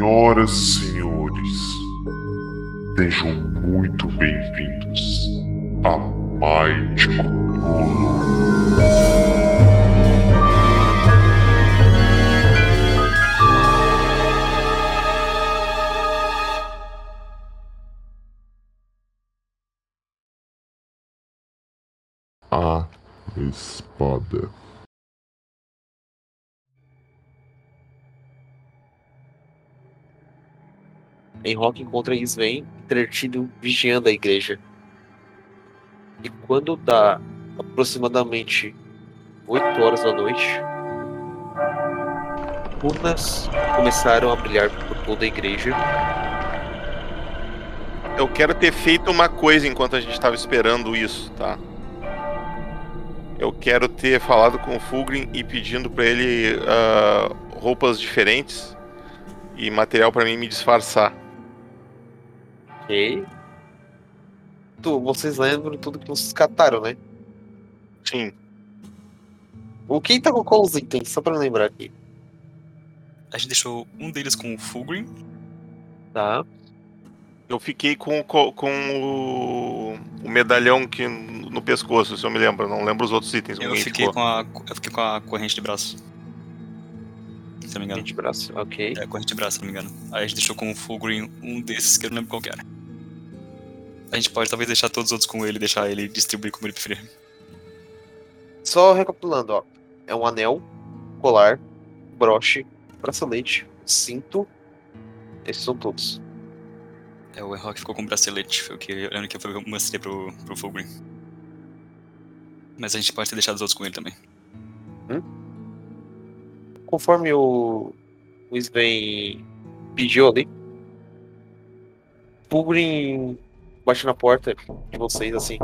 Senhoras e senhores, sejam muito bem-vindos a Might Cthulhu. A espada. Enrock encontra Sven entretido vigiando a igreja. E quando dá aproximadamente 8 horas da noite, runas começaram a brilhar por toda a igreja. Eu quero ter feito uma coisa enquanto a gente estava esperando isso, tá? Eu quero ter falado com o Fulgrim e pedindo para ele uh, roupas diferentes e material para mim me disfarçar. Ok. Tu, vocês lembram tudo que vocês cataram, né? Sim. O quem tá com qual os itens? Só pra lembrar aqui. A gente deixou um deles com o Fulgrim. Tá. Eu fiquei com, com, com o, o, medalhão que, no pescoço, se eu me lembro. Não lembro os outros itens. Eu fiquei, com a, eu fiquei com a corrente de braço. Se não me engano. Corrente de braço, ok. É, corrente de braço, se não me engano. Aí a gente deixou com o Fulgrim um desses que eu não lembro qual que era. A gente pode talvez deixar todos os outros com ele e deixar ele distribuir como ele preferir. Só recapitulando, ó. É um anel, colar, broche, bracelete, cinto. Esses são todos. É, o Rock ficou com o bracelete, foi o que eu lembro que eu mostrei pro, pro Fulgrim. Mas a gente pode ter deixado os outros com ele também. Hum? Conforme o, o Sven pediu ali, Fulgrim bate na porta de vocês assim.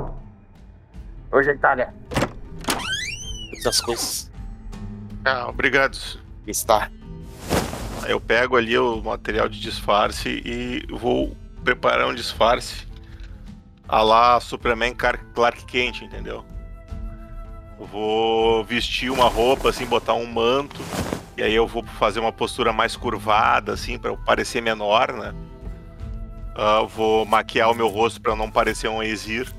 Hoje é Itália. Essas coisas. Ah, obrigado. Está. Eu pego ali o material de disfarce e vou preparar um disfarce a lá Superman Clark Kent, entendeu? Eu vou vestir uma roupa, assim, botar um manto, e aí eu vou fazer uma postura mais curvada, assim, para eu parecer menor, né? Uh, vou maquiar o meu rosto para não parecer um exir.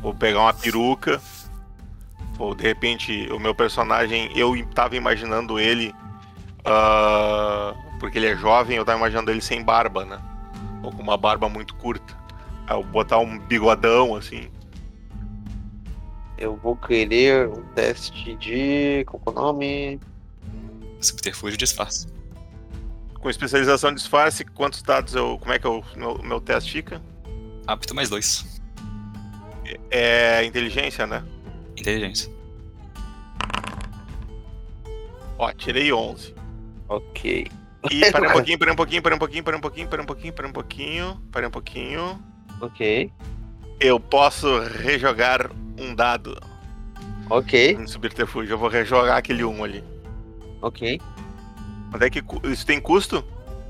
Vou pegar uma peruca. Ou de repente o meu personagem, eu tava imaginando ele. Uh, porque ele é jovem, eu tava imaginando ele sem barba, né? Ou com uma barba muito curta. Aí eu botar um bigodão assim. Eu vou querer um teste de. Qual é o nome? Subterfúgio disfarce com especialização em disfarce, quantos dados eu. Como é que o meu, meu teste fica? Apto mais dois. É, é inteligência, né? Inteligência. Ó, tirei 11. Ok. E para um pouquinho, para um pouquinho, para um pouquinho, para um pouquinho, para um pouquinho, para um pouquinho, para um pouquinho. Ok. Eu posso rejogar um dado. Ok. No subterfúgio. Eu vou rejogar aquele 1 ali. Ok. Quanto é que isso tem custo?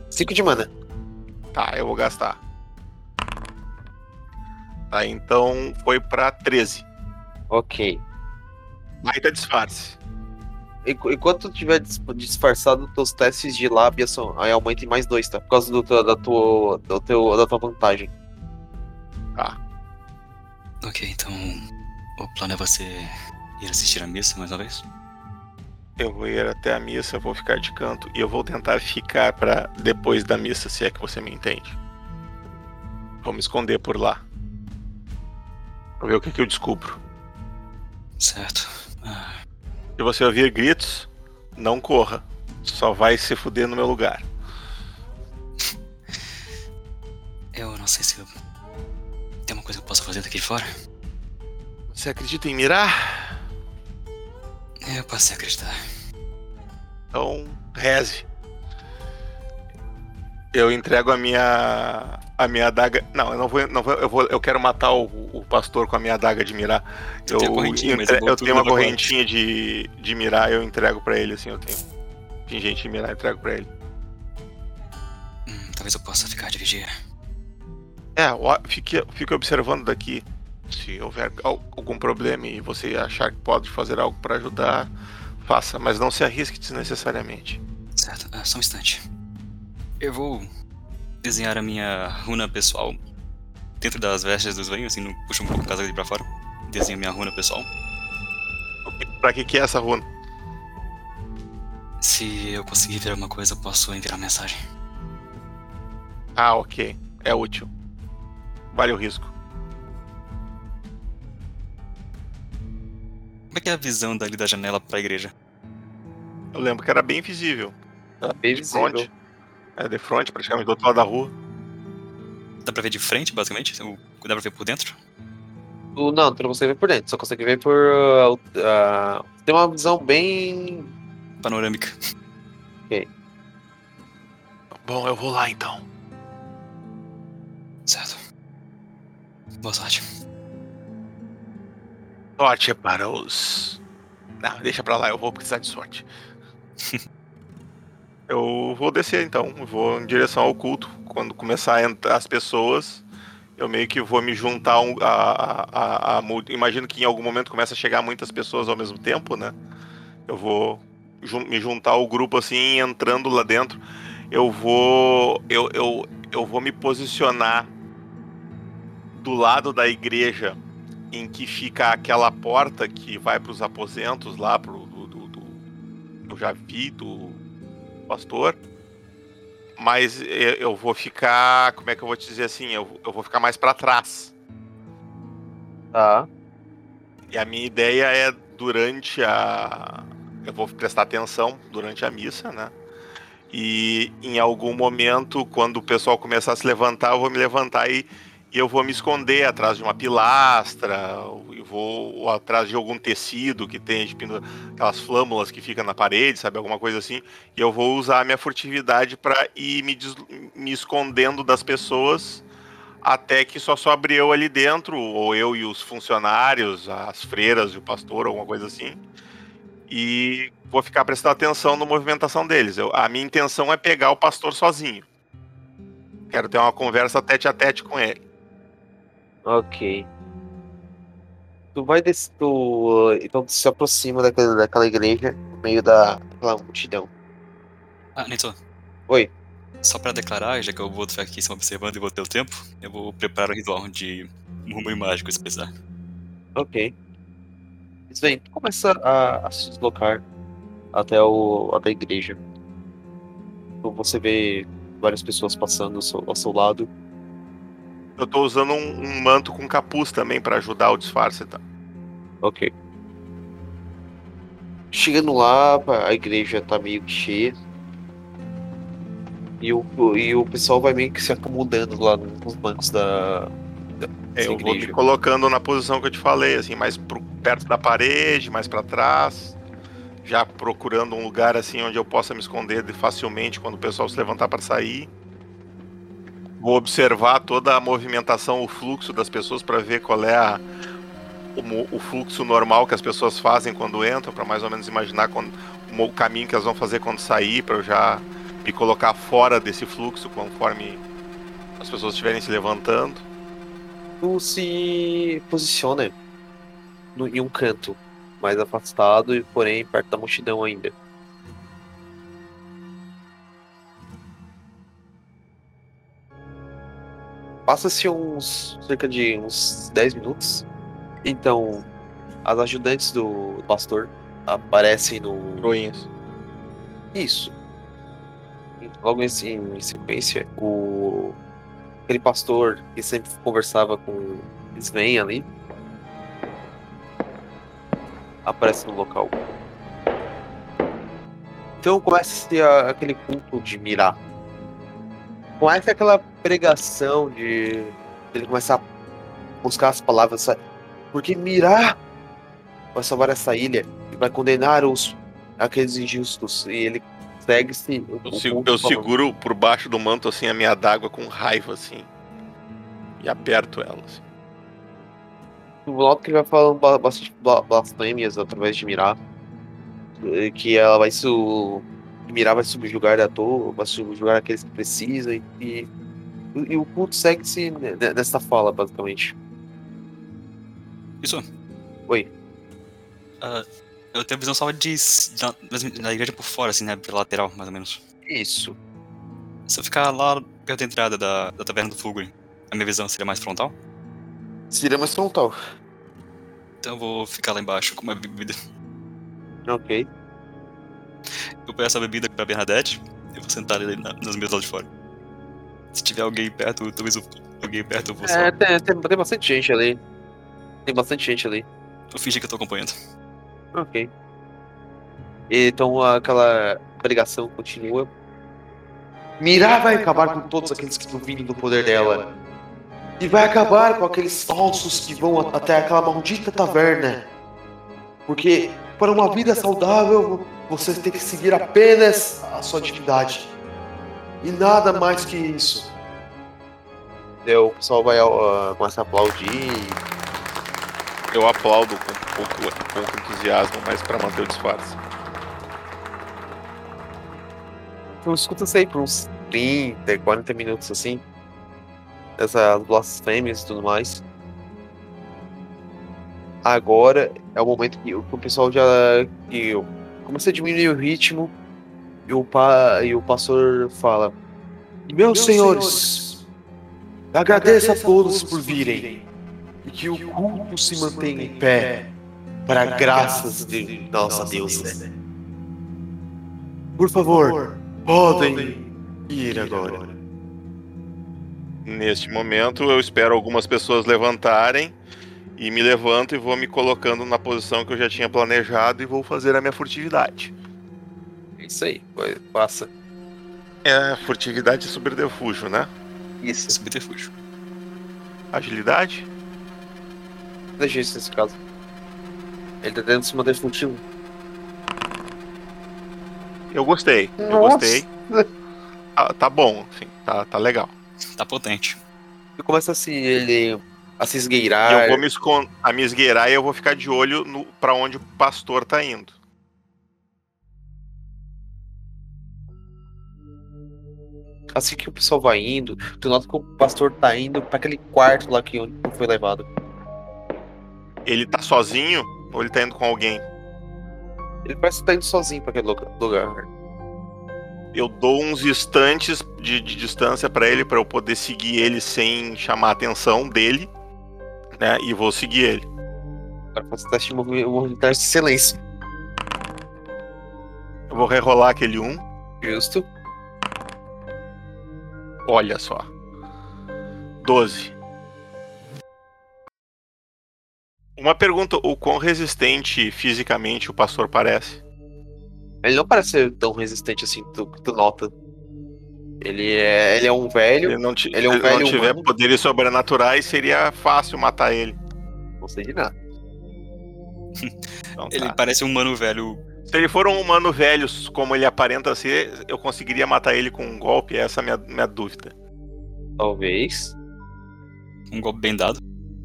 5 de mana. Tá, eu vou gastar. Tá, então foi pra 13. Ok. Baita disfarce. Enquanto tu tiver disfarçado, teus testes de lábia são, aí aumenta em mais dois, tá? Por causa do, da, tua, do teu, da tua vantagem. Tá. Ok, então o plano é você ir assistir a missa mais uma vez? Eu vou ir até a missa, vou ficar de canto e eu vou tentar ficar para depois da missa, se é que você me entende. Vou me esconder por lá. Vou ver o que, que eu descubro. Certo. Ah. Se você ouvir gritos, não corra. Só vai se fuder no meu lugar. Eu não sei se eu... tem uma coisa que eu possa fazer daqui de fora. Você acredita em mirar? Eu posso acreditar. Então, reze. Eu entrego a minha a minha adaga. Não, eu não vou, não vou, eu vou, eu quero matar o, o pastor com a minha adaga de mirar. Eu, entre, eu tenho uma correntinha de, de mirar, eu entrego para ele assim, eu tenho pingente de mirar, eu entrego para ele. Hum, talvez eu possa ficar de vigia. É, fique, fique observando daqui. Se houver algum problema e você achar que pode fazer algo para ajudar, faça, mas não se arrisque desnecessariamente. Certo, uh, só um instante. Eu vou desenhar a minha runa pessoal dentro das vestes dos venhos, assim, puxo um pouco o casaco ali pra fora. Desenho minha runa pessoal. Pra que que é essa runa? Se eu conseguir ver alguma coisa, eu posso enviar mensagem. Ah, ok. É útil. Vale o risco. Como é que é a visão dali da janela pra igreja? Eu lembro que era bem visível. Tá bem De visível. frente. É, de frente, praticamente do outro lado da rua. Dá pra ver de frente, basicamente? Dá pra ver por dentro? Não, não consegue ver por dentro, só consegue ver por. uh, uh, tem uma visão bem. Panorâmica. Bom, eu vou lá então. Certo. Boa sorte. Sorte para os. Não, deixa pra lá, eu vou precisar de sorte. eu vou descer então, vou em direção ao culto. Quando começar a entrar as pessoas, eu meio que vou me juntar um- a, a, a- a Imagino que em algum momento começa a chegar muitas pessoas ao mesmo tempo, né? Eu vou jun- me juntar ao grupo assim, entrando lá dentro. Eu vou. Eu, eu, eu vou me posicionar do lado da igreja em que fica aquela porta que vai para os aposentos lá pro do, do, do- eu já vi do pastor. Mas eu, eu vou ficar como é que eu vou te dizer assim? Eu, eu vou ficar mais para trás. Tá. e a minha ideia é durante a eu vou prestar atenção durante a missa né? E em algum momento quando o pessoal começar a se levantar eu vou me levantar e e eu vou me esconder atrás de uma pilastra, eu vou ou atrás de algum tecido que tem aquelas flâmulas que ficam na parede, sabe, alguma coisa assim. E eu vou usar a minha furtividade para ir me, des- me escondendo das pessoas até que só sobre eu ali dentro, ou eu e os funcionários, as freiras e o pastor, alguma coisa assim. E vou ficar prestando atenção na movimentação deles. Eu- a minha intenção é pegar o pastor sozinho. Quero ter uma conversa tete a tete com ele. Ok. Tu vai des... tu, uh, então tu se aproxima daquela, daquela igreja no meio da, daquela multidão. Ah, Neto. Oi. Só pra declarar, já que eu vou ficar aqui só observando e vou ter o tempo, eu vou preparar o ritual de murmúrio mágico, se precisar. Ok. Sven, tu começa a, a se deslocar até, o, até a igreja. Então Você vê várias pessoas passando ao seu, ao seu lado. Eu tô usando um, um manto com capuz também pra ajudar o disfarce, tá? Ok. Chegando lá, a igreja tá meio que cheia. E o, e o pessoal vai meio que se acomodando lá nos bancos da. da É, eu vou me igreja. colocando na posição que eu te falei, assim, mais pro, perto da parede, mais pra trás, já procurando um lugar assim onde eu possa me esconder de- facilmente quando o pessoal se levantar para sair. Vou observar toda a movimentação, o fluxo das pessoas para ver qual é a, o, o fluxo normal que as pessoas fazem quando entram, para mais ou menos imaginar quando, o caminho que elas vão fazer quando sair, para eu já me colocar fora desse fluxo conforme as pessoas estiverem se levantando. Tu se posiciona no- em um canto mais afastado, e porém perto da multidão ainda. Passa-se uns cerca de uns 10 minutos. Então, as ajudantes do pastor aparecem no. Ruins. Isso. Logo em, em sequência, o aquele pastor que sempre conversava com Sven ali aparece no local. Então começa aquele culto de mirar. Começa aquela pregação de ele começar a buscar as palavras, porque mirar vai salvar essa ilha e vai condenar os aqueles injustos e ele segue-se. Eu, o segu- culto eu seguro por baixo do manto assim a minha dágua com raiva assim. E aperto ela. Assim. O Loki vai falando ba- bastante bla- blasfêmias através de Mirar. eh, Que ela vai su... que Mirar vai subjugar à toa, vai subjugar aqueles que precisam. E, e, e o culto segue-se ne- ne- nessa fala, basicamente. Isso. Oi. Ah, eu tenho a visão só de, da, da igreja por fora, assim, né? Pela lateral, mais ou menos. Isso. Se eu ficar lá perto da entrada da, da taverna do Fulgrim, a minha visão seria mais frontal? Seria mais frontal. Então eu vou ficar lá embaixo com uma bebida. Ok. Eu peço a bebida pra Bernadette e vou sentar ali na, nas mesas lá de fora. Se tiver alguém perto, talvez eu, alguém perto eu vou. É, tem, tem, tem bastante gente ali. Tem bastante gente ali. Eu fingi que eu tô acompanhando. Ok. Então aquela pregação continua. Mirá vai acabar com todos aqueles que duvidam do poder dela. E vai acabar com aqueles falsos que vão até aquela maldita taverna. Porque para uma vida saudável, você tem que seguir apenas a sua divindade. E nada mais que isso. O pessoal vai uh, começa a aplaudir. Eu aplaudo com pouco, pouco entusiasmo, mas pra manter o disfarce. Eu escuto isso aí por uns 30, 40 minutos assim. Essas blasfêmias e tudo mais. Agora é o momento que o pessoal já. que começa a diminuir o ritmo e o, pa, e o pastor fala: Meus senhores, agradeço a todos por virem e que o culto se mantenha em pé para graças de nossa deusa. Por favor, podem ir agora. Neste momento, eu espero algumas pessoas levantarem e me levanto e vou me colocando na posição que eu já tinha planejado e vou fazer a minha furtividade. É isso aí, passa. É furtividade e subterfúgio, né? Isso, Subterfúgio. Agilidade? deixa isso nesse caso. Ele tá tentando se manter furtivo. Eu gostei. Eu Nossa. gostei. Ah, tá bom, enfim, tá, tá legal. Tá potente. E começa assim, ele a se E esgueirar. eu vou me, escon- a me esgueirar e eu vou ficar de olho no, pra onde o pastor tá indo. Assim que o pessoal vai indo, tu nota que o pastor tá indo pra aquele quarto lá que onde foi levado. Ele tá sozinho ou ele tá indo com alguém? Ele parece que tá indo sozinho pra aquele lugar-. Eu dou uns instantes de, de distância pra ele pra eu poder seguir ele sem chamar a atenção dele, né? E vou seguir ele. Agora faz teste de movi- movimentar de silêncio. Eu vou rerolar aquele um. Justo. Olha só. 12. Uma pergunta, o quão resistente fisicamente o pastor parece? Ele não parece ser tão resistente assim, tu, tu nota. Ele é, ele é um velho, Se ele não, ele é um se ele não velho tiver humano. poderes sobrenaturais, seria fácil matar ele. não sei de nada. Então, Ele tá. parece um mano velho. Se ele for um humano velho, como ele aparenta ser, eu conseguiria matar ele com um golpe? Essa é a minha, minha dúvida. Talvez. Um golpe bem dado.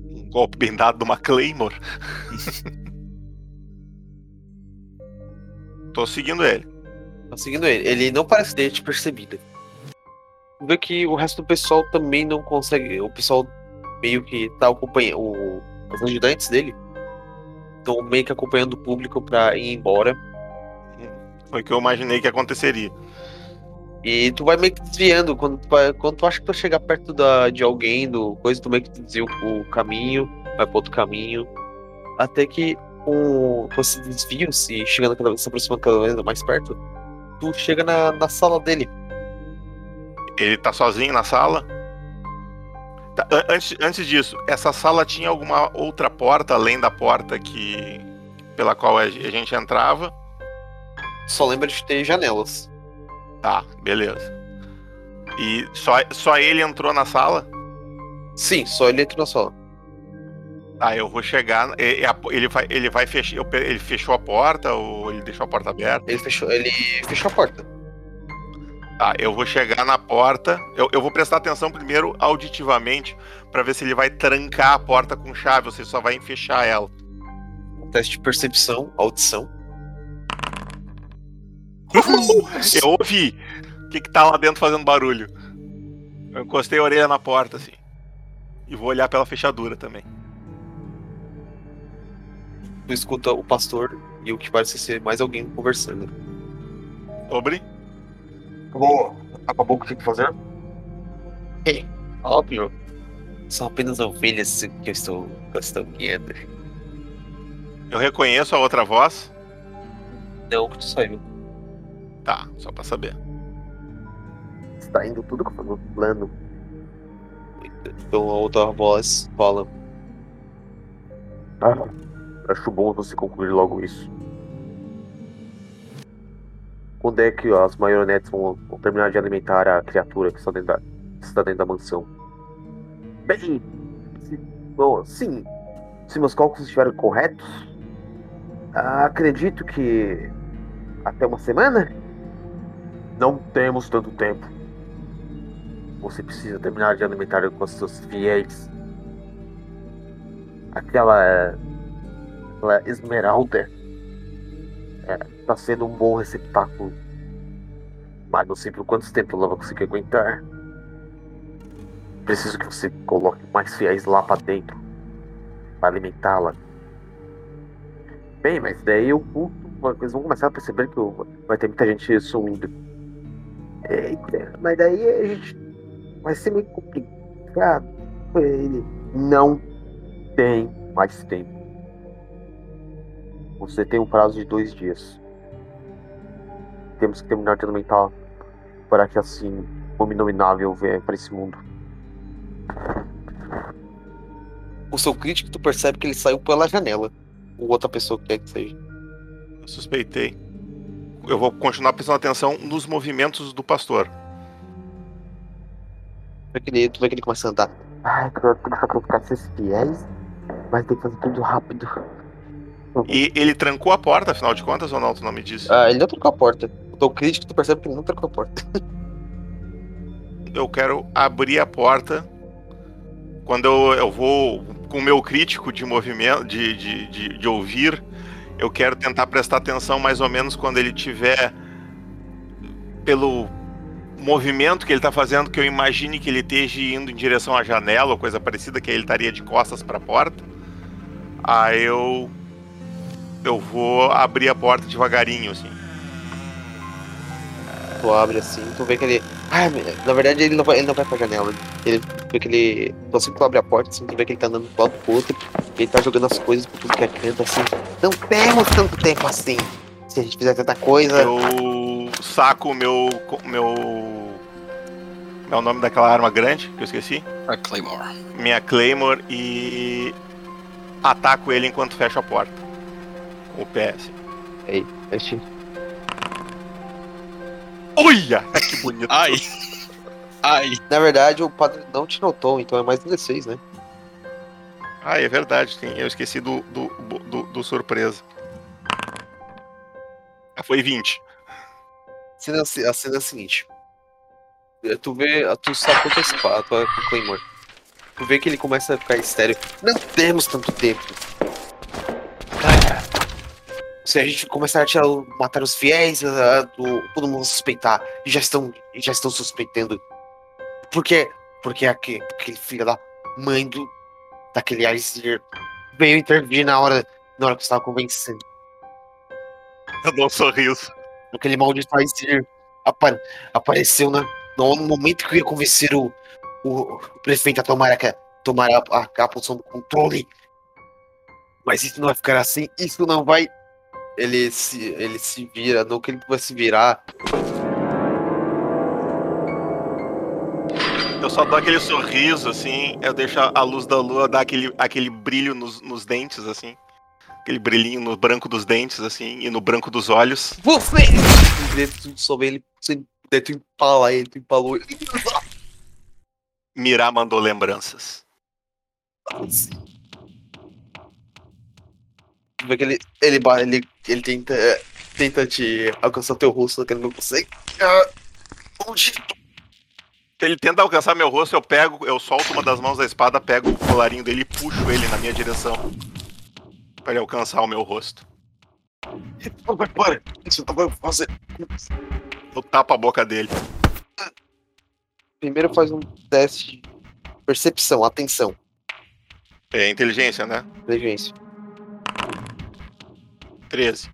Um golpe bem dado de uma Claymore. Tô seguindo ele. Tá seguindo ele. Ele não parece ter te percebido. Vê que o resto do pessoal também não consegue. O pessoal meio que tá acompanhando. o- Os ajudantes dele estão meio que acompanhando o público pra ir embora. Foi o que eu imaginei que aconteceria. E tu vai meio que desviando. Quando tu, vai- quando tu acha que tu vai chegar perto da, de alguém, do coisa, tu meio que desvia o, o caminho, vai pro outro caminho. Até que com, com esse desvio, se chegando cada vez, se aproximando cada vez mais perto, tu chega na, na sala dele. Ele tá sozinho na sala? Tá, an- antes, antes disso, essa sala tinha alguma outra porta além da porta que pela qual a ge- a gente entrava? Só lembra de ter janelas. Tá, beleza. E só, só ele entrou na sala? Sim, só ele entra na sala. Tá, eu vou chegar. Ele vai, ele vai fechar. Ele fechou a porta ou ele deixou a porta aberta? Ele fechou, ele fechou a porta. Tá, eu vou chegar na porta. Eu, eu vou prestar atenção primeiro auditivamente pra ver se ele vai trancar a porta com chave ou se ele só vai fechar ela. Teste de percepção, audição. Eu ouvi. O que, que tá lá dentro fazendo barulho? Eu encostei a orelha na porta, assim. E vou olhar pela fechadura também. Tu escuta o pastor e o que parece ser mais alguém conversando. Obre? Boa. acabou o que tinha que fazer? É, óbvio. São apenas ovelhas que eu estou, que eu estou guiando. Eu reconheço a outra voz? Não, que tu saiu. Tá, só pra saber. Está indo tudo conforme o plano. Então a outra voz fala. Ah, acho bom você concluir logo isso. Quando é que as marionetes vão, vão terminar de alimentar a criatura que está dentro da, está dentro da mansão? Bem, se, bom, sim. Se meus cálculos estiverem corretos, acredito que até uma semana? Não temos tanto tempo. Você precisa terminar de alimentar com os seus fiéis. Aquela, aquela esmeralda está sendo um bom receptáculo. Mas não sei por quanto tempo ela vai conseguir aguentar. Preciso que você coloque mais fiéis lá para dentro para alimentá-la. Bem, mas daí o culto, eles vão começar a perceber que vai ter muita gente sumindo. Eita, mas daí a gente vai ser meio complicado ele. Não tem mais tempo. Você tem um prazo de dois dias. Temos que terminar de alimentar para que assim o inominável venha para esse mundo. O seu crítico, tu percebe que ele saiu pela janela. Ou outra pessoa que quer que seja. Eu suspeitei. Eu vou continuar prestando atenção nos movimentos do pastor. Tu vê que ele, tu vê que ele começa a andar. Ai, eu tenho que sacrificar esses fiéis, mas tem que fazer tudo rápido. E ele trancou a porta, afinal de contas, ou não? Tu não me disse? Ah, ele não trancou a porta. Teu crítico, tu percebe que não trancou a porta. eu quero abrir a porta quando eu, eu vou com o meu crítico de movimento, de, de, de, de, ouvir, eu quero tentar prestar atenção mais ou menos quando ele tiver pelo movimento que ele está fazendo, que eu imagine que ele esteja indo em direção à janela ou coisa parecida, que ele estaria de costas para a porta. Aí eu eu vou abrir a porta devagarinho, assim. Tu abre assim, tu vê que ele. Ah, na verdade ele não vai, ele não vai pra janela. Ele vê que ele. Então assim que tu abre a porta, assim, tu vê que ele tá andando do lado pro outro. Ele tá jogando as coisas por tudo que é canto, assim. Não temos tanto tempo assim. Se a gente fizer tanta coisa. Eu saco o meu. meu. É o nome daquela arma grande que eu esqueci? A Claymore. Minha Claymore e. ataco ele enquanto fecho a porta. Com o pé, assim. Aí, este. Olha! Que bonito. Ai! Ai! Na verdade, o padre não te notou, então é mais 16, né? Ah, é verdade, sim. Eu esqueci do, do, do, do surpresa. Ah, foi 20. A cena, a cena é a seguinte. Tu vê, tu sacou tua espada, tua Claymore. Tu vê que ele começa a ficar estéreo. Não temos tanto tempo. Se a gente começar a tirar, matar os fiéis, do, todo mundo suspeitar. E já estão, já estão suspeitando. Por quê? Porque aquele, aquele filho da mãe do, daquele Aizir veio intervir na hora, na hora que você estava convencendo. Eu dou um sorriso. Aquele maldito Aizir apa, apareceu na, no momento que eu ia convencer o, o, o prefeito a tomar a, tomar a, a, a posição do controle. Mas isso não vai ficar assim, isso não vai ele se, ele se vira, no que ele vai se virar. Eu só dou aquele sorriso, assim, eu deixo a luz da lua dar aquele, aquele brilho nos, nos dentes, assim. Aquele brilhinho no branco dos dentes, assim, e no branco dos olhos. Você! Dentro sobre ele, se tu empala ele, tu empalou ele. Mirá mandou lembranças. Assim vê que ele, ele, ele, ele tenta, tenta te alcançar teu rosto, só que ele não consegue. Ah, onde? Ele tenta alcançar meu rosto, eu pego, eu solto uma das mãos da espada, pego o colarinho dele e puxo ele na minha direção. Pra ele alcançar o meu rosto. Para, para! Isso tá fazer. Eu tapo a boca dele. Primeiro faz um teste de percepção, atenção. É inteligência, né? Inteligência. 13.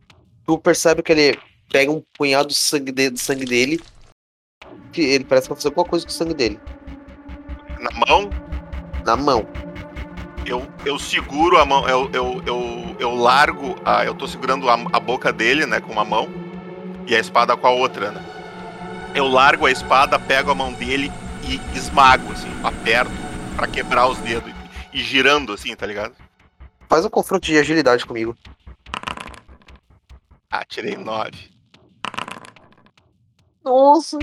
Tu percebe que ele pega um punhado de sangue, de, de sangue dele que ele parece que vai fazer alguma coisa com o sangue dele. Na mão, Na mão. eu, eu seguro a mão, eu, eu, eu, eu largo, a, eu tô segurando a, a boca dele, né, com uma mão, e a espada com a outra, né? Eu largo a espada, pego a mão dele e esmago, assim, aperto pra quebrar os dedos. E girando, assim, tá ligado? Faz um confronto de agilidade comigo. Ah, tirei nove. Nossa!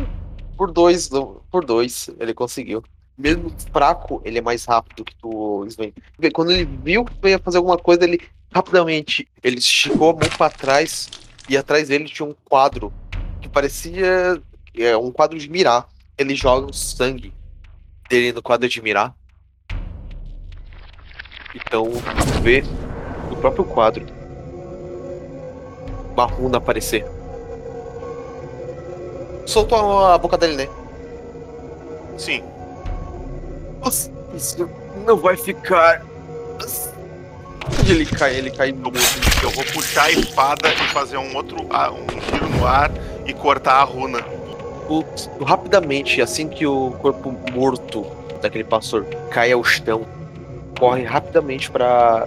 Por dois, por dois, ele conseguiu. Mesmo fraco, ele é mais rápido que tu, Sven. Quando ele viu que tu ia fazer alguma coisa, ele rapidamente ele esticou a mão pra trás e atrás dele tinha um quadro que parecia é, um quadro de mirar. Ele joga o sangue dele no quadro de mirar. Então, tu vê no próprio quadro uma runa aparecer. Soltou a boca dele, né? Sim. Nossa, isso não vai ficar. Onde ele cai? Ele cai no. Eu vou puxar a espada e fazer um outro ah, um giro no ar e cortar a runa. O- rapidamente, assim que o corpo morto daquele pastor cai ao chão, corre rapidamente para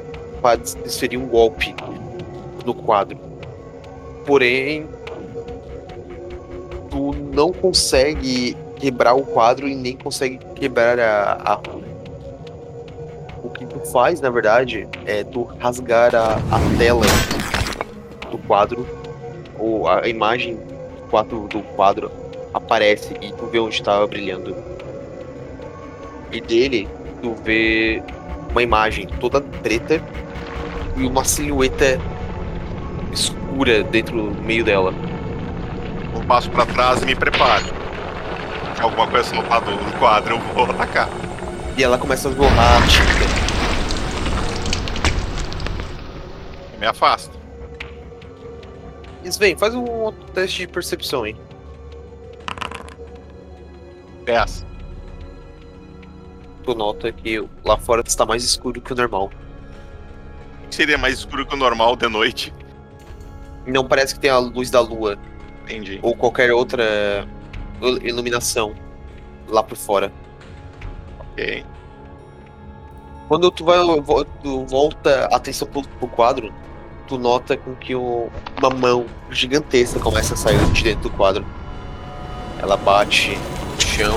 desferir um golpe no quadro. Porém, tu não consegue quebrar o quadro e nem consegue quebrar a, a. O que tu faz, na verdade, é tu rasgar a, a tela do quadro, ou a imagem quadro, do quadro aparece e tu vê onde estava brilhando. E dele, tu vê uma imagem toda preta e uma silhueta escura dentro do meio dela. Um passo pra trás e me preparo. Se alguma coisa soltar do do quadro, eu vou atacar. E ela começa a. Eu me afasto. Sven, faz um outro teste de percepção, hein? 10. Tu nota que lá fora está mais escuro que o normal. Seria mais escuro que o normal de noite. Não parece que tem a luz da lua Entendi. ou qualquer outra il- iluminação lá por fora. Ok. Quando tu vai tu volta a atenção pro, pro quadro, tu nota com que o- uma mão gigantesca começa a sair de dentro do quadro. Ela bate no chão.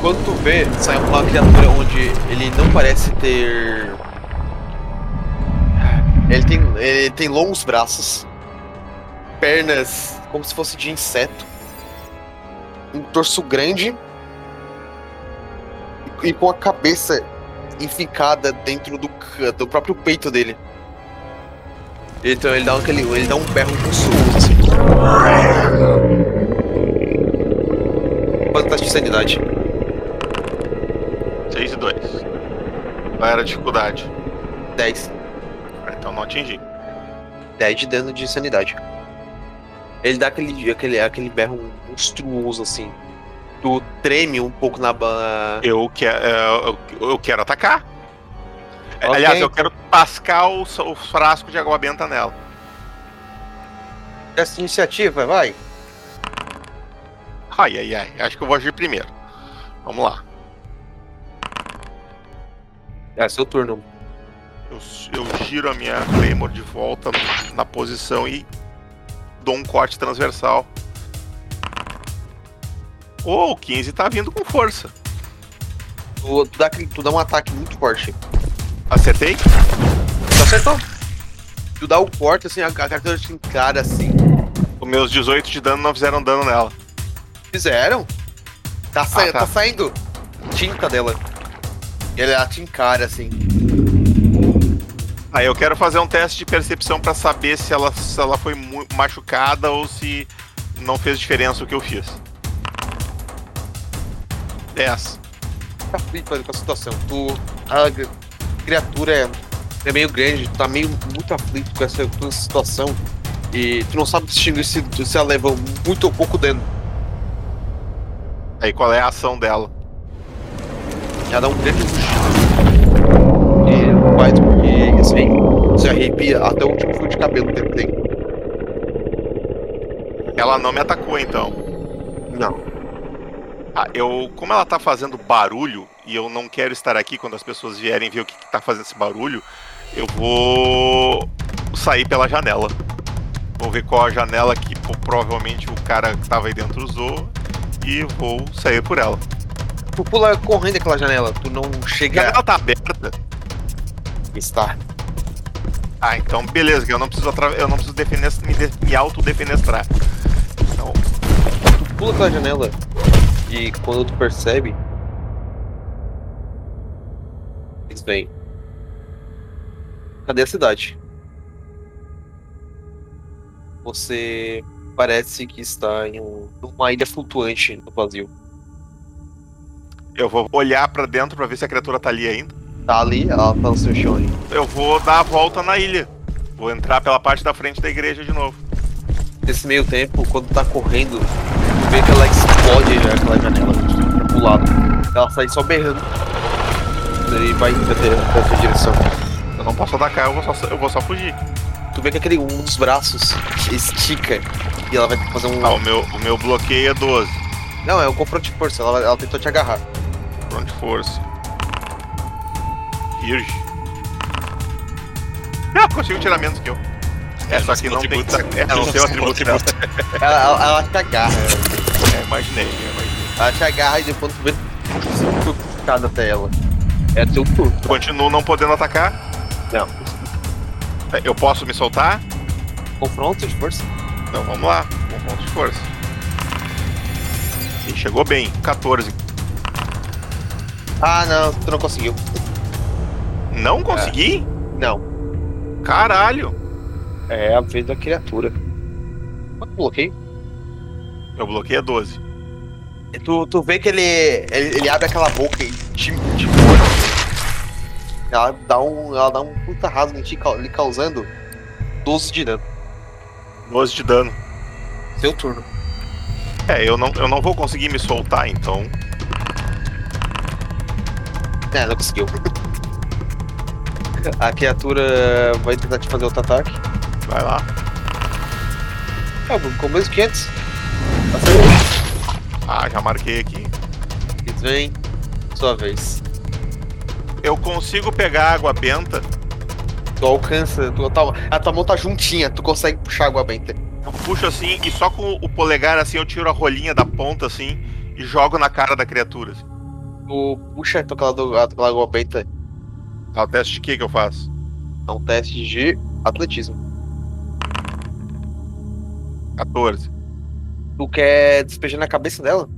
Quando tu vê, sai uma criatura onde ele não parece ter. Ele tem, ele tem longos braços, pernas como se fosse de inseto, um torso grande e com a cabeça enficada dentro do, do próprio peito dele. Então ele dá aquele, ele dá um berro consumo assim. Quanto teste de sanidade? 6 e 2. Qual era a dificuldade? 10. Então não atingi. 10 de dano de sanidade. Ele dá aquele, aquele, aquele berro monstruoso assim. Tu treme um pouco na. Eu, que, é, eu, eu quero atacar. É, Ok. Aliás, eu quero tascar o, o frasco de água benta nela. De iniciativa, vai. Ai, ai, ai. Acho que eu vou agir primeiro. Vamos lá. É seu turno. Eu, eu giro a minha Claymore de volta na posição e dou um corte transversal. Oh, o 15 tá vindo com força. Tu, tu dá, tu dá um ataque muito forte. Acertei? Tu acertou. Tu dá o corte assim, a, a carteira te encara assim. Os meus 18 de dano não fizeram dano nela. Fizeram? Tá, sa Ah, tá. tá saindo tinta dela. E ela te encara assim. Aí eu quero fazer um teste de percepção pra saber se ela, se ela foi machucada ou se não fez diferença o que eu fiz. 10. Tá aflito com a situação. Tu. A criatura é, é meio grande, tu tá meio muito aflito com essa, com essa situação. E tu não sabe distinguir se, se ela leva muito ou pouco dano. Aí qual é a ação dela? Ela dá um grande rugido. E faz que assim, se arrepia até o último fio de cabelo que ele tem. Ela não me atacou então. Não. Ah, eu, como ela tá fazendo barulho e eu não quero estar aqui quando as pessoas vierem ver o que, que tá fazendo esse barulho, eu vou sair pela janela. Vou ver qual a janela que pô, provavelmente o cara que tava aí dentro usou e vou sair por ela. Tu pula correndo aquela janela, tu não A chega. janela tá aberta. Está. Ah, então beleza, que eu não preciso, eu não preciso me, de- me autodefenestrar. Então, Tu pula aquela janela e quando tu percebe. Eles vêm. Cadê a cidade? Você parece que está em um- uma ilha flutuante no vazio. eu vou olhar pra dentro pra ver se a criatura tá ali ainda. Tá ali, ela tá no seu chão. Eu vou dar a volta na ilha. Vou entrar pela parte da frente da igreja de novo. Nesse meio tempo, quando tá correndo, tu vê que ela explode já aquela janela pra pro lado. Ela sai só berrando. E vai indo até pra tua direção. Eu não posso atacar, eu vou só, eu vou só fugir. Tu vê que aquele um dos braços estica e ela vai fazer um. Ah, o meu, o meu bloqueio é 12. Não, é o confronto de força, ela, ela tentou te agarrar. Pronto de força. Virge. Ah, consigo tirar menos que eu. É, É, só não que não tem. É, não Não tem o atributo dela. Ela, ela, ela te agarra. É, imaginei, eu imaginei. Ela te agarra e depois tu vê tu picado até ela. É teu turno. Continuo não podendo atacar. Não. É, Eu posso me soltar? Confronto de força? Então vamos lá. Confronto de força. Ih, chegou bem. 14. Ah, não, tu não conseguiu. Não consegui? Não. Caralho. É a vez da criatura. Quanto bloqueio? Meu bloqueio é 12. E Tu, tu vê que ele, ele, ele abre aquela boca e te, te. Ela dá um, ela dá um puta rasgo em ti, lhe causando 12 de dano. 12 de dano. Seu turno. É, eu não, eu não vou conseguir me soltar, então. É, não conseguiu. A criatura vai tentar te fazer outro ataque. Vai lá. É, com antes. Acertou. Ah, já marquei aqui. Eles vem. Sua vez. Eu consigo pegar água benta. Tu alcança. Tu, a, tua, a tua mão tá juntinha, tu consegue puxar a água benta. Eu puxo assim e só com o polegar assim eu tiro a rolinha da ponta assim e jogo na cara da criatura. assim. Tu puxa aquela, do- aquela água benta. Tá, o teste de que que eu faço? É um teste de atletismo. 14. Tu quer despejar na cabeça dela?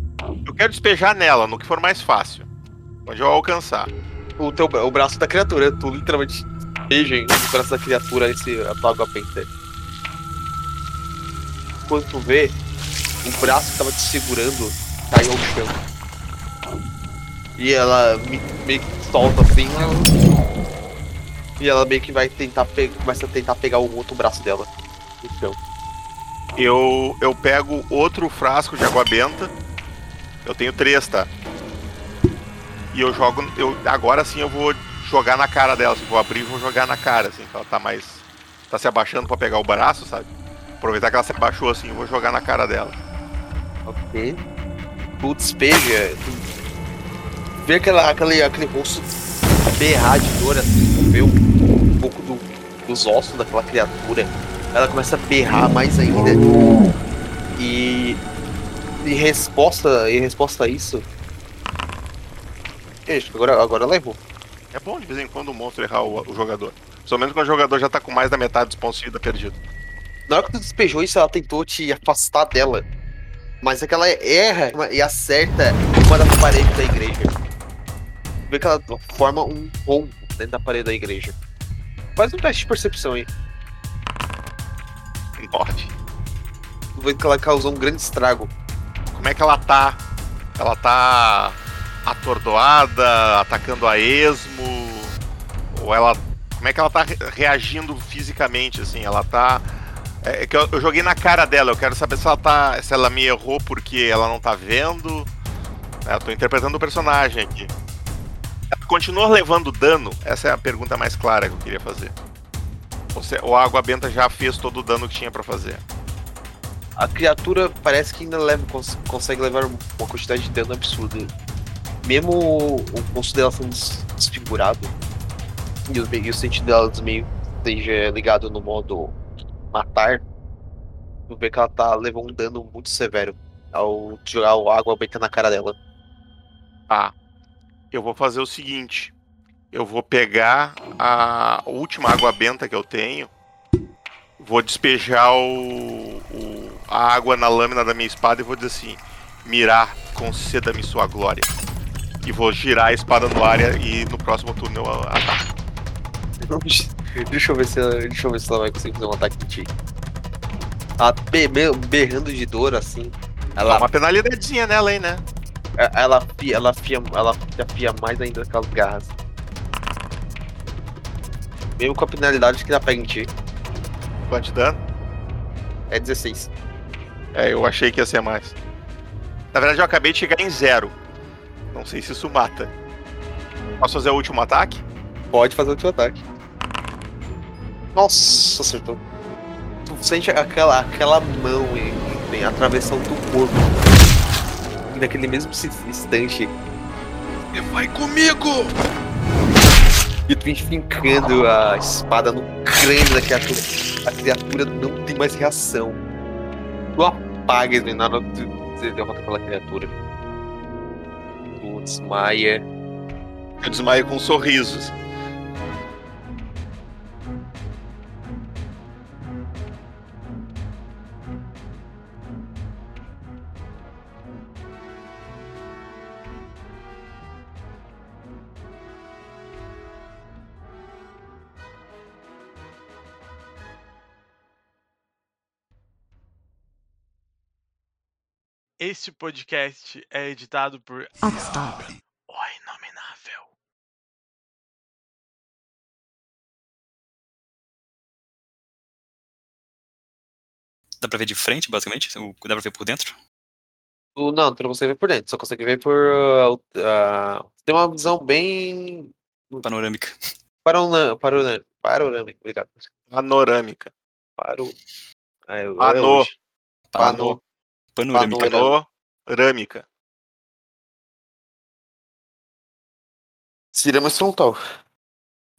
Eu quero despejar nela, no que for mais fácil. Onde eu alcançar. O, teu, o braço da criatura. Tu literalmente despeja no braço da criatura esse, a tua água benta. Quando tu vê, o braço que tava te segurando caiu ao chão. E ela me- meio que solta assim. E ela meio que vai tentar começa a tentar pegar o outro braço dela. chão. Eu, eu pego outro frasco de água benta. Eu tenho três, tá? E eu jogo. Eu, agora sim eu vou jogar na cara dela. Assim, vou abrir e vou jogar na cara, assim, que ela tá mais. Tá se abaixando pra pegar o braço, sabe? Aproveitar que ela se abaixou assim, eu vou jogar na cara dela. Ok. Tu despeja. Vê aquela, aquele, aquele rosto berrar de dor assim, tu vê um, pouco do- dos ossos daquela criatura. Ela começa a berrar mais ainda. E. Em resposta, em resposta a isso. Gente, agora, agora ela errou. É bom de vez em quando o monstro errar o, o jogador. Somente quando o jogador já tá com mais da metade dos pontos de vida perdido. Na hora que tu despejou isso, ela tentou te afastar dela. Mas é que ela erra e acerta uma das paredes da igreja. Vê que ela forma um rombo dentro da parede da igreja. Faz um teste de percepção aí. 9. Tu vê que ela causou um grande estrago. Como é que ela tá? Ela tá atordoada, atacando a esmo? Ou ela. Como é que ela tá re- reagindo fisicamente, assim? Ela tá. É é que eu, eu joguei na cara dela, eu quero saber se ela tá. se ela me errou porque ela não tá vendo. É, eu tô interpretando o personagem aqui. Ela continua levando dano? Essa é a pergunta mais clara que eu queria fazer. Ou, a água benta já fez todo o dano que tinha pra fazer? A criatura parece que ainda leva, cons- consegue levar uma quantidade de dano absurda. Mesmo o, o monstro dela sendo des- desfigurado e o, e o sentido dela meio esteja ligado no modo matar, tu vê que ela tá levando um dano muito severo ao jogar a água benta na cara dela. Tá. Eu vou fazer o seguinte. Eu vou pegar a última água benta que eu tenho. Vou despejar o, o- a água na lâmina da minha espada e vou dizer assim: Mirar, conceda-me sua glória. E vou girar a espada no ar e no próximo turno eu ataco. deixa eu ver se ela, deixa eu ver se ela vai conseguir fazer um ataque em ti. Ela be- be- berrando de dor assim. Dá Ela uma penalidadezinha nela aí, né? É, Ela afia, ela afia, ela afia mais ainda aquelas garras. Mesmo com a penalidade que ela pega em ti. Quanto de dano? É 16. É, eu achei que ia ser mais. Na verdade, eu acabei de chegar em zero. Não sei se isso mata. Posso fazer o último ataque? Pode fazer o teu ataque. Nossa, acertou. Tu sente aquela, aquela mão em, em- atravessando o corpo. Naquele mesmo instante. Vai comigo! E tu vem fincando a espada no crânio da criatura. A criatura não tem mais reação. Tu apaga esse na hora que tu você derrota aquela criatura. Tu desmaia. Eu desmaio com sorrisos. Este podcast é editado por Upstop. O Inominável. Dá pra ver de frente, basicamente? O- Dá pra ver por dentro? Tu, não, tu não consegue ver por dentro, só consegue ver por. uh, uh, tem uma visão bem. Panorâmica. Panorâmica. Panorâmica. Panorâmica, obrigado. Panorâmica. Paro. Ah, eu-. Pano- Pano. Panorâmica. Pano- Panorâmica. Cirama frontal.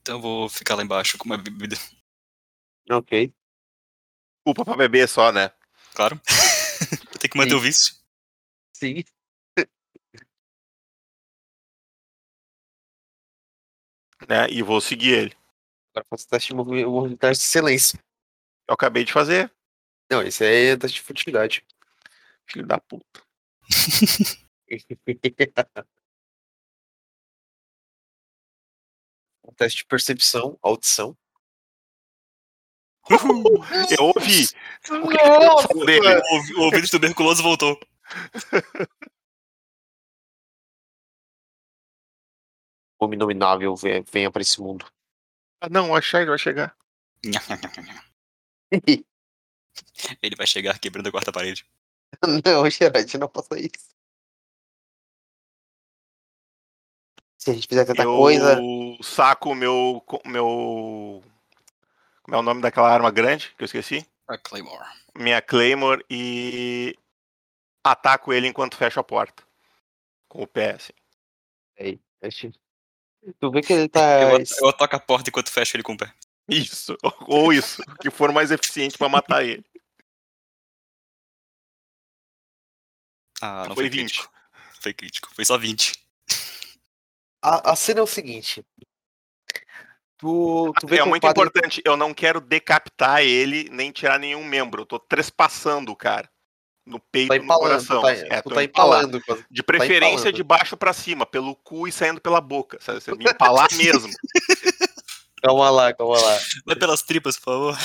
Então eu vou ficar lá embaixo com uma bebida. Ok. Culpa pra beber só, né? Claro. eu tenho que manter Sim. o vício. Sim. né? E vou seguir ele. Agora faço teste de movi- movimentar de silêncio. Eu acabei de fazer. Não, esse aí é teste de furtividade. Filho da puta. Um teste de percepção, audição. Eu ouvi. O que que eu falo dele? O ouvi- o ouvido tuberculoso voltou. O inominável venha, venha para esse mundo. Ah, não, achei, ele vai chegar. Ele vai chegar quebrando a quarta parede. não, Gerard, não faça isso. Se a gente fizer tanta eu coisa. saco o meu. meu. Como é o nome daquela arma grande que eu esqueci? A Claymore. Minha Claymore e ataco ele enquanto fecho a porta. Com o pé, assim. Acho- Tu vê que ele tá. Eu, eu ataco a porta enquanto fecho ele com o pé. Isso, ou isso, que for mais eficiente pra matar ele. Ah, não Foi foi, 20. crítico. Foi crítico. Foi só 20. A, a cena é o seguinte. Tu, tu vê É muito padre... importante, eu não quero decapitar ele, nem tirar nenhum membro. Eu tô trespassando o cara. No peito tá e no empalando, coração. tu tá, É, tu tá empalando. empalando. De preferência empalando. de baixo pra cima, pelo cu e saindo pela boca. Sabe? Você me empalar mesmo. Calma lá, calma lá. Vai pelas tripas, por favor.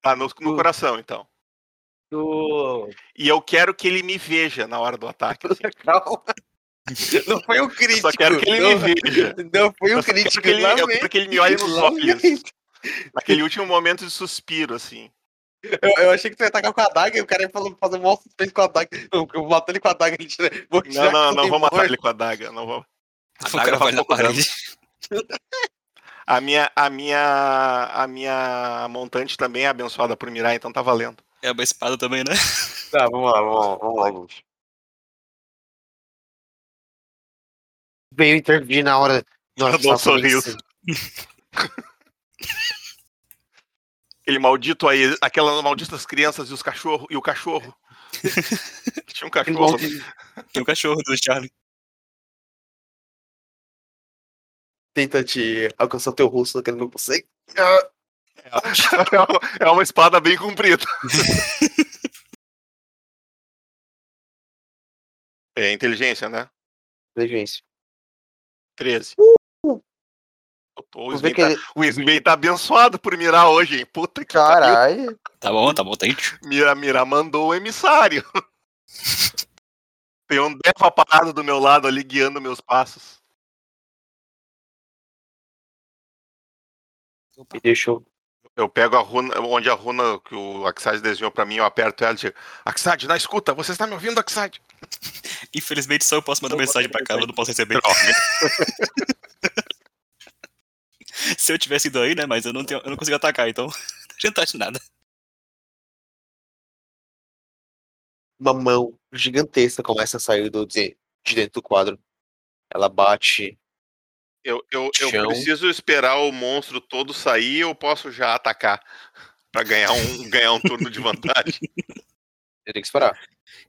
Tá no, no coração, então. Tu... E eu quero que ele me veja na hora do ataque. assim. Não foi um crítico. Só quero que ele não, me veja. Não foi um Eu só quero crítico. que ele- eu quero que ele me olhe nos olhos. Naquele último momento de suspiro, assim. Eu, eu achei que tu ia atacar com a adaga e o cara ia falar- fazer um maior suspense com a adaga. Eu, eu mato ele com a adaga. Ele tira, vou Não, tirar não, não com vou matar ele com a daga. Não vou. A O daga cara faz vai na parede. A minha, a minha, a minha montante também é abençoada por Mirai, então tá valendo. É uma espada também, né? Tá, vamos lá, vamos lá, vamos lá, gente. Veio intervir na hora. Na hora um tava sorriso. Aquele maldito aí, aquelas malditas crianças e os cachorros e o cachorro. Tinha um cachorro. Tem o cachorro do Charlie. Tenta te alcançar o teu rosto, que ele não consegue. Ah, É uma, é uma espada bem comprida. É inteligência, né? Inteligência. 13. Uh! O ver Sven, que tá, ele. o tá abençoado por mirar hoje, hein? Puta que pariu. Caralho. Tá bom, tá bom, tente. Mira, Mira mandou o emissário. Tem um Deva parado do meu lado ali guiando meus passos. Me deixou. Eu pego a runa, onde a runa que o Axad desenhou pra mim, eu aperto ela e digo, Axad, na escuta, você está me ouvindo, Axad? Infelizmente só eu posso mandar mensagem pra casa, eu não posso receber. Se eu tivesse ido aí, né? Mas eu não, tenho, eu não consigo atacar, então não adianta de nada. Uma mão gigantesca começa a sair do, de, de dentro do quadro. Ela bate. Eu, eu, eu preciso esperar o monstro todo sair ou eu posso já atacar pra ganhar um, ganhar um turno de vantagem? Ele tem que esperar.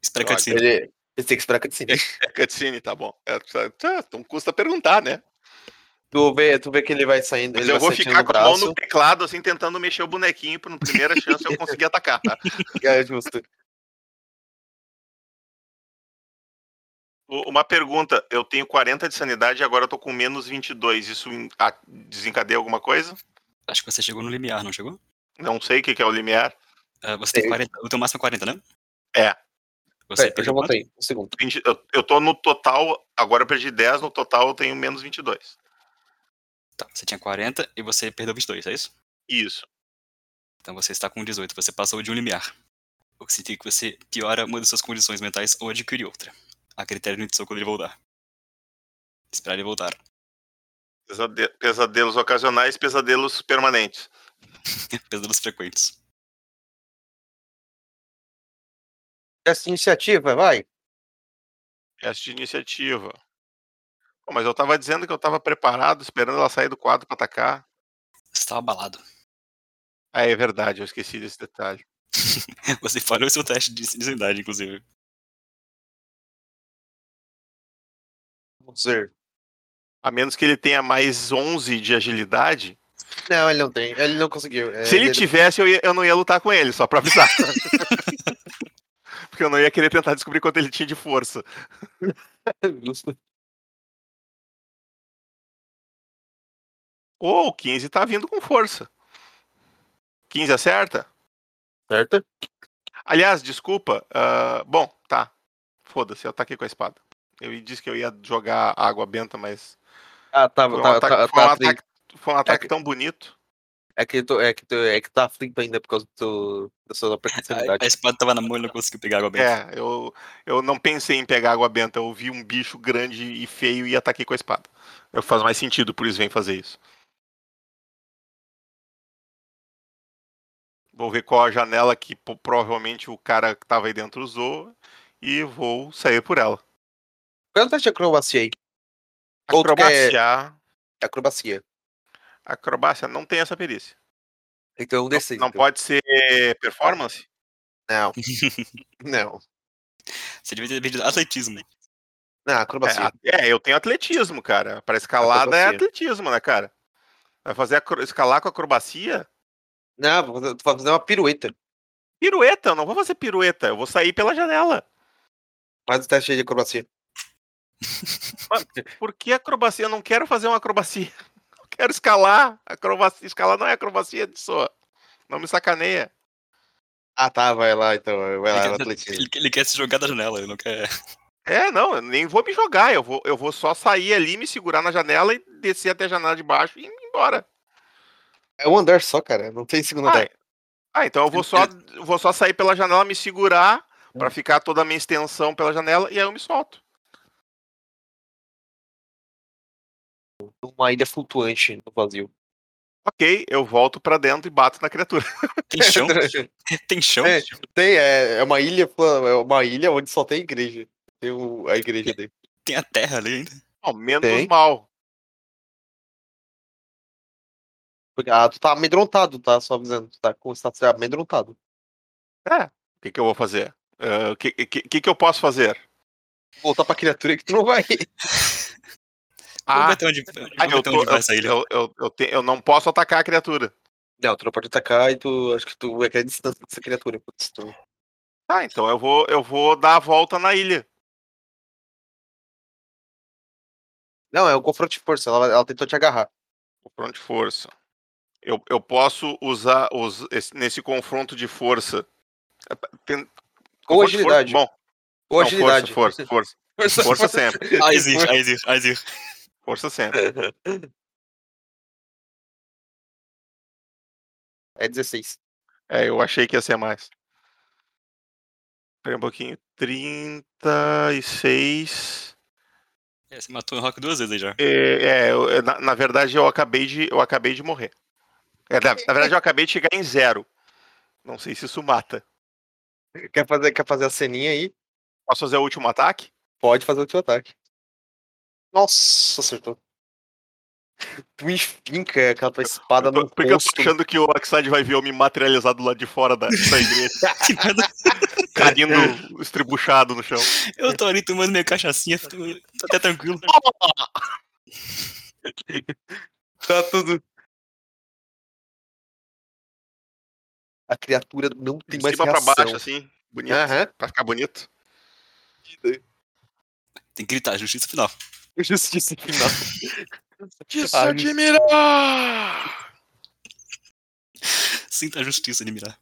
Espera assim. Ele, ele tem que esperar a cutscene. É cutscene, tá bom. É, tá, tá, não custa perguntar, né? Tu vê, tu vê que ele vai saindo. Mas ele eu vai vou ficar com a mão braço. no teclado, assim, tentando mexer o bonequinho pra na primeira chance eu conseguir atacar, tá? É justo. Uma pergunta, eu tenho 40 de sanidade e agora eu tô com menos 22. Isso desencadeia alguma coisa? Acho que você chegou no limiar, não chegou? Não sei o que é o limiar. Ah, você tem Sei. 40. O teu máximo é 40, né? É. Você Peraí, eu já voltei. Um segundo. 20 eu, eu tô no total, agora eu perdi 10, no total eu tenho menos 22. Tá, você tinha 40 e você perdeu 22, é isso? Isso. Então você está com 18, você passou de um limiar. O que significa que você piora uma das suas condições mentais ou adquire outra. A critério de Nitsuko quando ele voltar. Esperar ele voltar. Pesade- pesadelos ocasionais, pesadelos permanentes. Pesadelos frequentes. Essa iniciativa, vai. Teste de iniciativa. Pô, mas eu tava dizendo que eu tava preparado, esperando ela sair do quadro pra atacar. Você estava abalado. Ah, é verdade, eu esqueci desse detalhe. Você falhou seu teste de insanidade, inclusive. Vamos ver. A menos que ele tenha mais 11 de agilidade. Não, ele não tem. Ele não conseguiu. É, Se ele tivesse, eu, ia- eu não ia lutar com ele, só pra avisar. Porque eu não ia querer tentar descobrir quanto ele tinha de força. Ou o 15 tá vindo com força. 15 acerta? Certo? Aliás, desculpa. ah, bom, tá. Foda-se, eu ataquei com a espada. Eu disse que eu ia jogar água benta, mas. Ah, tá. Foi um tá, ataque, tá, foi um tá ataque- foi um ataque que- tão bonito. É que, tu, é, que tu, é que tá aflito ainda por causa do, da sua A, personalidade. a espada tava na mão e não conseguiu pegar água benta. É, eu, eu não pensei em pegar água benta. Eu vi um bicho grande e feio e ataquei com a espada. É que faz mais sentido, por isso vem fazer isso. Vou ver qual a janela que provavelmente o cara que tava aí dentro usou e vou sair por ela. Qual é o teste de acrobacia aí? Acrobacia. Acrobacia. Acrobacia não tem essa perícia. Então, um Não, desses. não pode ser performance? Não. não. Você devia ter pedido atletismo. Não, acrobacia. É, é, eu tenho atletismo, cara. Para escalada é Acrobacia. atletismo, né, cara? Vai fazer acro- escalar com acrobacia? Não, vou fazer, vai fazer uma pirueta. Pirueta, eu não vou fazer pirueta, eu vou sair pela janela. Faz o teste de acrobacia. Por que acrobacia? Eu não quero fazer uma acrobacia. Eu quero escalar. Acrobacia, escalar não é acrobacia de só. Não me sacaneia. Ah, tá, vai lá então. Vai lá, Ele atletismo. ele, ele quer se jogar da janela, ele não quer. É, não, eu nem vou me jogar. Eu vou, eu vou só sair ali, me segurar na janela e descer até a janela de baixo e ir embora. É um andar só, cara. Não tem segundo Ah, andar. ah, então eu vou só, vou só sair pela janela, me segurar pra ficar toda a minha extensão pela janela e aí eu me solto. Uma ilha flutuante no vazio. Ok, eu volto pra dentro e bato na criatura. Tem chão? Tem chão? É. Tem, é, é uma ilha, é uma ilha onde só tem igreja. Tem o- a igreja dele. Tem a terra ali ainda. Não, menos Tem. mal. Ah, tu tá amedrontado, tá? Só avisando. Tu tá com status amedrontado. É. O que, que eu vou fazer? Ah, O que, que, que, que eu posso fazer? Voltar pra criatura que tu não vai. Vamos Ah, ver até onde, ah, vamos eu, tô- onde vai essa ilha. eu, eu, eu, te- eu não posso atacar a criatura. Não, tu não pode atacar e tu. Acho que tu vai querer distância dessa criatura. Putz, tu... Ah, então eu vou, eu vou dar a volta na ilha. Não, é um confronto de força. Ela, ela tentou te agarrar. Confronto de força. Eu, eu posso usar os, esse- nesse confronto de força. é, tem- Ou confronto de força- agilidade. Bom, Ou não, agilidade. força, força, força. Força sempre. Aizir, Aizir, Aizir. Força sempre. É 16. É, eu achei que ia ser mais. Espera um pouquinho. 36. É, você matou o Rock duas vezes aí já. É, é, eu- na, na verdade, eu acabei de, eu acabei de morrer. É, na, na verdade, eu acabei de chegar em zero. Não sei se isso mata. Quer fazer, quer fazer a ceninha aí? Posso fazer o último ataque? Pode fazer o teu ataque. Nossa, acertou. Tu enfinca aquela tua espada no porque eu tô achando que o Oxide vai ver eu me materializar do lado de fora da, da igreja, caindo estribuchado no chão. Eu tô ali tomando minha cachaçinha, tô, tô até tranquilo. Tá tudo. A criatura não tem De mais cima pra reação. baixo, assim. Bonito. Aham. Pra ficar bonito. Tem que gritar, justiça final. Justiça final. Isso Ai. admira! Sinta a justiça de mirar.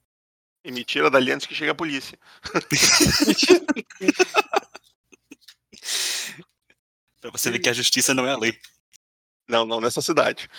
E me tira dali antes que chegue a polícia. Pra você ver que a justiça não é a lei. Não, não nessa cidade.